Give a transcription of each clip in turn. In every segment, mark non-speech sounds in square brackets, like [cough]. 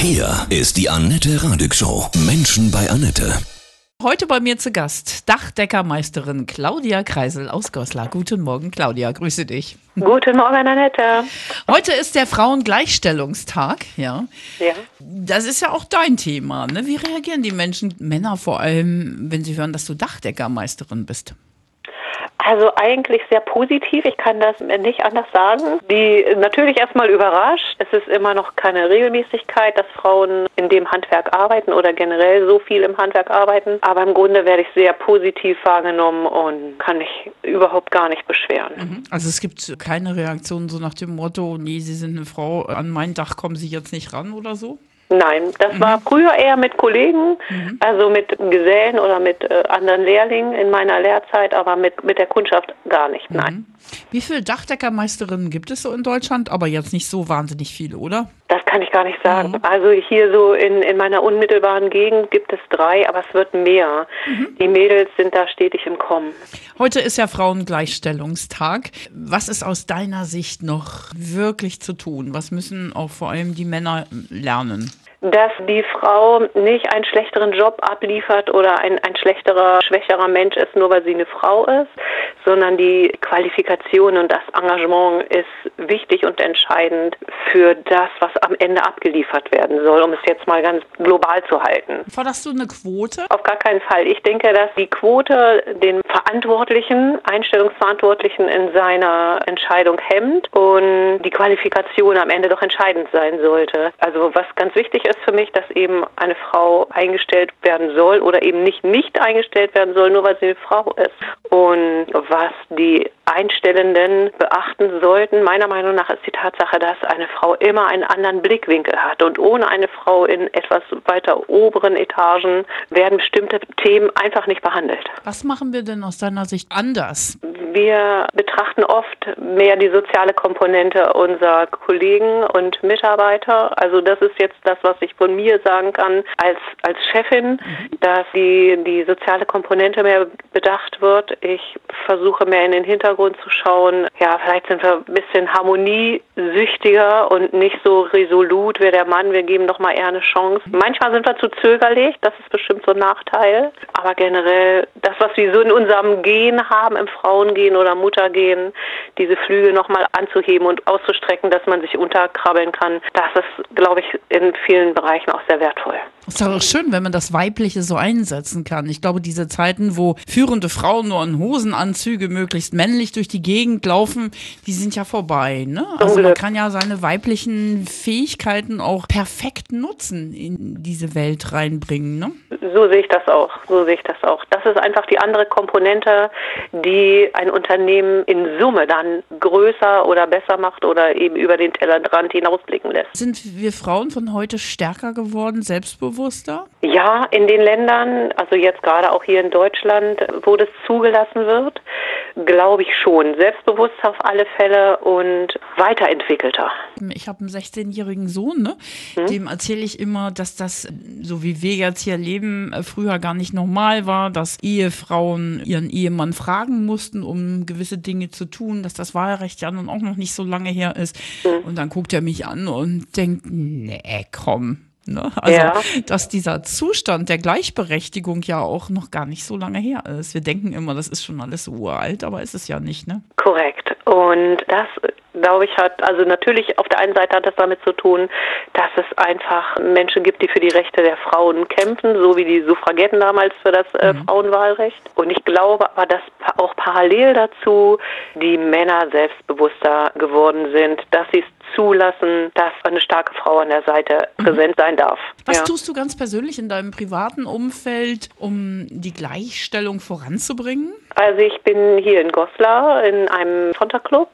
Hier ist die Annette Radig Show. Menschen bei Annette. Heute bei mir zu Gast Dachdeckermeisterin Claudia Kreisel aus Goslar. Guten Morgen, Claudia. Grüße dich. Guten Morgen, Annette. Heute ist der Frauengleichstellungstag, ja. Ja. Das ist ja auch dein Thema. Ne? Wie reagieren die Menschen, Männer vor allem, wenn sie hören, dass du Dachdeckermeisterin bist? Also eigentlich sehr positiv, ich kann das nicht anders sagen. Die natürlich erstmal überrascht. Es ist immer noch keine Regelmäßigkeit, dass Frauen in dem Handwerk arbeiten oder generell so viel im Handwerk arbeiten. Aber im Grunde werde ich sehr positiv wahrgenommen und kann mich überhaupt gar nicht beschweren. Mhm. Also es gibt keine Reaktion so nach dem Motto, nee, Sie sind eine Frau, an mein Dach kommen Sie jetzt nicht ran oder so? Nein, das mhm. war früher eher mit Kollegen, mhm. also mit Gesellen oder mit äh, anderen Lehrlingen in meiner Lehrzeit, aber mit, mit der Kundschaft gar nicht, nein. Mhm. Wie viele Dachdeckermeisterinnen gibt es so in Deutschland? Aber jetzt nicht so wahnsinnig viele, oder? Das kann ich gar nicht sagen. Mhm. Also hier so in, in meiner unmittelbaren Gegend gibt es drei, aber es wird mehr. Mhm. Die Mädels sind da stetig im Kommen. Heute ist ja Frauengleichstellungstag. Was ist aus deiner Sicht noch wirklich zu tun? Was müssen auch vor allem die Männer lernen? dass die Frau nicht einen schlechteren Job abliefert oder ein, ein schlechterer, schwächerer Mensch ist, nur weil sie eine Frau ist, sondern die Qualifikation und das Engagement ist wichtig und entscheidend für das, was am Ende abgeliefert werden soll, um es jetzt mal ganz global zu halten. Forderst du eine Quote? Auf gar keinen Fall. Ich denke, dass die Quote den Verantwortlichen, Einstellungsverantwortlichen in seiner Entscheidung hemmt und die Qualifikation am Ende doch entscheidend sein sollte. Also was ganz wichtig ist für mich, dass eben eine Frau eingestellt werden soll oder eben nicht nicht eingestellt werden soll, nur weil sie eine Frau ist. Und was die Einstellenden beachten sollten, meiner Meinung nach, ist die Tatsache, dass eine Frau immer einen anderen Blickwinkel hat. Und ohne eine Frau in etwas weiter oberen Etagen werden bestimmte Themen einfach nicht behandelt. Was machen wir denn aus deiner Sicht anders? Wir betrachten oft mehr die soziale Komponente unserer Kollegen und Mitarbeiter. Also das ist jetzt das, was ich von mir sagen kann als, als Chefin, mhm. dass die, die soziale Komponente mehr bedacht wird. Ich versuche mehr in den Hintergrund zu schauen. Ja, vielleicht sind wir ein bisschen harmoniesüchtiger und nicht so resolut wie der Mann. Wir geben doch mal eher eine Chance. Manchmal sind wir zu zögerlich. Das ist bestimmt so ein Nachteil. Aber generell das, was wir so in unserem Gen haben, im Frauengehen oder Muttergehen, diese Flügel nochmal anzuheben und auszustrecken, dass man sich unterkrabbeln kann, das ist, glaube ich, in vielen Bereichen auch sehr wertvoll. Ist doch schön, wenn man das Weibliche so einsetzen kann. Ich glaube, diese Zeiten, wo führende Frauen nur in Hosenanzüge möglichst männlich durch die Gegend laufen, die sind ja vorbei. Ne? Also man kann ja seine weiblichen Fähigkeiten auch perfekt nutzen, in diese Welt reinbringen. Ne? So sehe ich das auch. So sehe ich das auch. Das ist einfach die andere Komponente, die ein Unternehmen in Summe dann größer oder besser macht oder eben über den Tellerrand hinausblicken lässt. Sind wir Frauen von heute stärker geworden, selbstbewusst? Selbstbewusster? Ja, in den Ländern, also jetzt gerade auch hier in Deutschland, wo das zugelassen wird, glaube ich schon. Selbstbewusster auf alle Fälle und weiterentwickelter. Ich habe einen 16-jährigen Sohn, ne? Hm? dem erzähle ich immer, dass das, so wie wir jetzt hier leben, früher gar nicht normal war, dass Ehefrauen ihren Ehemann fragen mussten, um gewisse Dinge zu tun, dass das Wahlrecht ja nun auch noch nicht so lange her ist. Hm. Und dann guckt er mich an und denkt, nee, komm, Ne? Also, ja. dass dieser Zustand der Gleichberechtigung ja auch noch gar nicht so lange her ist. Wir denken immer, das ist schon alles uralt, aber ist es ja nicht, ne? Korrekt. Und das glaube ich, hat, also natürlich auf der einen Seite hat das damit zu tun, dass es einfach Menschen gibt, die für die Rechte der Frauen kämpfen, so wie die Suffragetten damals für das äh, mhm. Frauenwahlrecht. Und ich glaube aber, dass auch parallel dazu die Männer selbstbewusster geworden sind, dass sie es zulassen, dass eine starke Frau an der Seite mhm. präsent sein darf. Was ja. tust du ganz persönlich in deinem privaten Umfeld, um die Gleichstellung voranzubringen? Also ich bin hier in Goslar in einem Sonntagclub.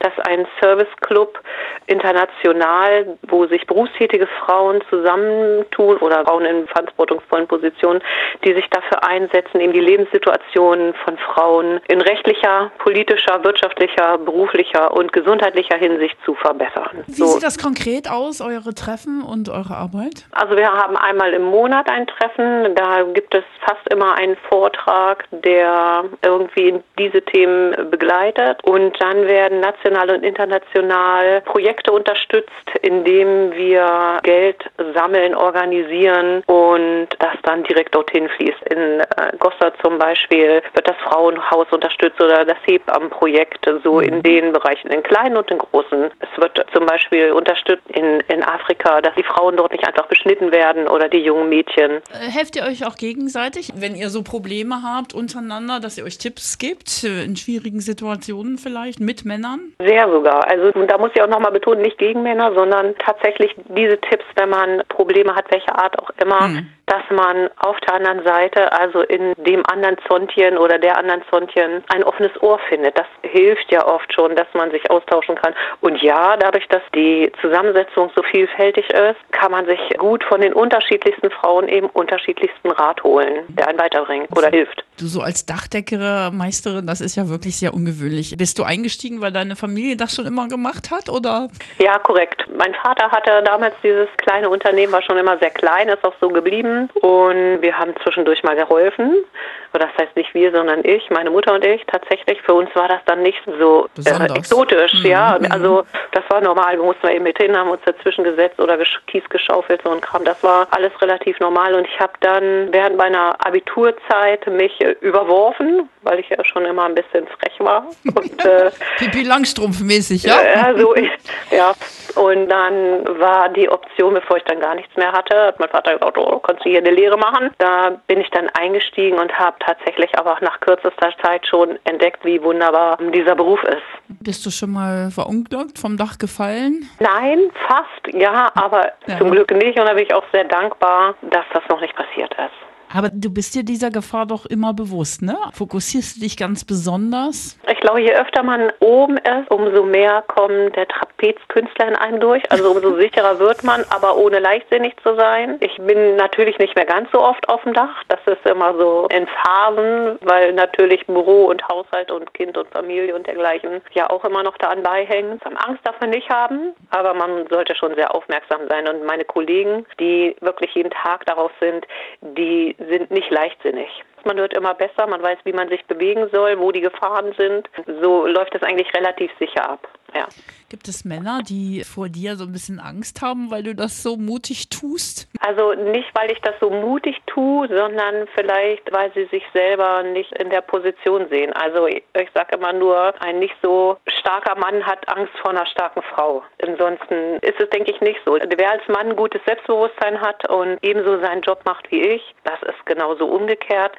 Das ist ein Serviceclub international, wo sich berufstätige Frauen zusammentun oder Frauen in verantwortungsvollen Positionen, die sich dafür einsetzen, eben die Lebenssituation von Frauen in rechtlicher, politischer, wirtschaftlicher, beruflicher und gesundheitlicher Hinsicht zu verbessern. Wie so. sieht das konkret aus, eure Treffen und eure Arbeit? Also wir haben einmal im Monat ein Treffen. Da gibt es fast immer einen Vortrag, der irgendwie diese Themen begleitet. Und dann werden national und international Projekte unterstützt, indem wir Geld sammeln, organisieren und das dann direkt dorthin fließt. In äh, Gossa zum Beispiel wird das Frauenhaus unterstützt oder das Hebammenprojekt, so in mhm. den Bereichen, in kleinen und in großen. Es wird zum Beispiel unterstützt in, in Afrika, dass die Frauen dort nicht einfach beschnitten werden oder die jungen Mädchen. Äh, helft ihr euch auch gegenseitig, wenn ihr so Probleme habt untereinander, dass ihr euch Tipps gibt äh, in schwierigen Situationen vielleicht mit Männern? Sehr sogar. Also da muss ich auch nochmal betonen, nicht gegen Männer, sondern tatsächlich diese Tipps, wenn man Probleme hat, welcher Art auch immer. Mhm dass man auf der anderen Seite, also in dem anderen Zontchen oder der anderen Zontchen, ein offenes Ohr findet. Das hilft ja oft schon, dass man sich austauschen kann. Und ja, dadurch, dass die Zusammensetzung so vielfältig ist, kann man sich gut von den unterschiedlichsten Frauen eben unterschiedlichsten Rat holen, der einen weiterbringt oder hilft. Du so als Dachdeckermeisterin, das ist ja wirklich sehr ungewöhnlich. Bist du eingestiegen, weil deine Familie das schon immer gemacht hat, oder? Ja, korrekt. Mein Vater hatte damals dieses kleine Unternehmen, war schon immer sehr klein, ist auch so geblieben und wir haben zwischendurch mal geholfen. Das heißt nicht wir, sondern ich, meine Mutter und ich tatsächlich. Für uns war das dann nicht so äh, exotisch, mhm. ja. Mhm. Also das war normal. Wir mussten eben mit hin, haben uns dazwischen gesetzt oder Kies geschaufelt, so ein Kram. Das war alles relativ normal. Und ich habe dann während meiner Abiturzeit mich äh, überworfen, weil ich ja schon immer ein bisschen frech war. [laughs] Und, äh, Pipi Langstrumpf-mäßig, ja? Ja, so ich, ja. Und dann war die Option, bevor ich dann gar nichts mehr hatte, hat mein Vater gesagt, oh, kannst hier eine Lehre machen. Da bin ich dann eingestiegen und habe tatsächlich aber auch nach kürzester Zeit schon entdeckt, wie wunderbar dieser Beruf ist. Bist du schon mal verunglückt, vom Dach gefallen? Nein, fast, ja, aber ja. zum Glück nicht. Und da bin ich auch sehr dankbar, dass das noch nicht passiert ist. Aber du bist dir dieser Gefahr doch immer bewusst, ne? Fokussierst du dich ganz besonders? Ich glaube, je öfter man oben ist, umso mehr kommt der Trapezkünstler in einem durch. Also umso [laughs] sicherer wird man, aber ohne leichtsinnig zu sein. Ich bin natürlich nicht mehr ganz so oft auf dem Dach. Das ist immer so in Phasen, weil natürlich Büro und Haushalt und Kind und Familie und dergleichen ja auch immer noch da anbeihängen. Angst darf man nicht haben, aber man sollte schon sehr aufmerksam sein. Und meine Kollegen, die wirklich jeden Tag darauf sind, die sind nicht leichtsinnig. Man wird immer besser, man weiß, wie man sich bewegen soll, wo die Gefahren sind. So läuft es eigentlich relativ sicher ab. Ja. Gibt es Männer, die vor dir so ein bisschen Angst haben, weil du das so mutig tust? Also nicht, weil ich das so mutig tue, sondern vielleicht, weil sie sich selber nicht in der Position sehen. Also ich, ich sage immer nur, ein nicht so starker Mann hat Angst vor einer starken Frau. Ansonsten ist es, denke ich, nicht so. Wer als Mann gutes Selbstbewusstsein hat und ebenso seinen Job macht wie ich, das ist genauso umgekehrt,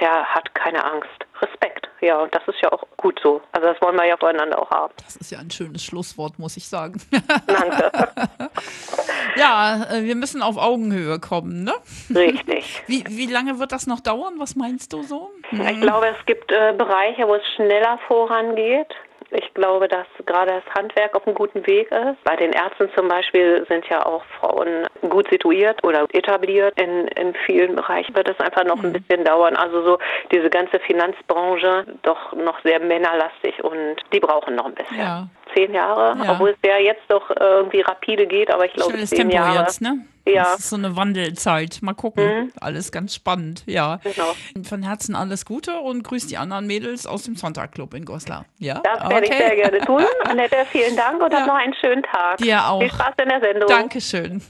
der hat keine Angst. Respekt. Ja, und das ist ja auch gut so. Also das wollen wir ja voneinander auch haben. Das ist ja ein schönes Schlusswort, muss ich sagen. Danke. [laughs] ja, äh, wir müssen auf Augenhöhe kommen, ne? Richtig. [laughs] Wie, wie lange wird das noch dauern? Was meinst du so? Hm. Ich glaube, es gibt äh, Bereiche, wo es schneller vorangeht. Ich glaube, dass gerade das Handwerk auf einem guten Weg ist. Bei den Ärzten zum Beispiel sind ja auch Frauen gut situiert oder etabliert. In, in vielen Bereichen wird es einfach noch ein mhm. bisschen dauern. Also so diese ganze Finanzbranche doch noch sehr männerlastig und die brauchen noch ein bisschen. Ja. Zehn Jahre, ja. obwohl es ja jetzt doch irgendwie rapide geht, aber ich glaube Schnelles zehn Tempo Jahre. Jetzt, ne? Ja. Das ist so eine Wandelzeit. Mal gucken. Mhm. Alles ganz spannend, ja. Genau. Von Herzen alles Gute und grüß die anderen Mädels aus dem Sonntagclub in Goslar. Ja? Das okay. werde ich sehr gerne tun. [laughs] Annette, vielen Dank und ja. dann noch einen schönen Tag. Dir auch. Viel Spaß in der Sendung. Dankeschön.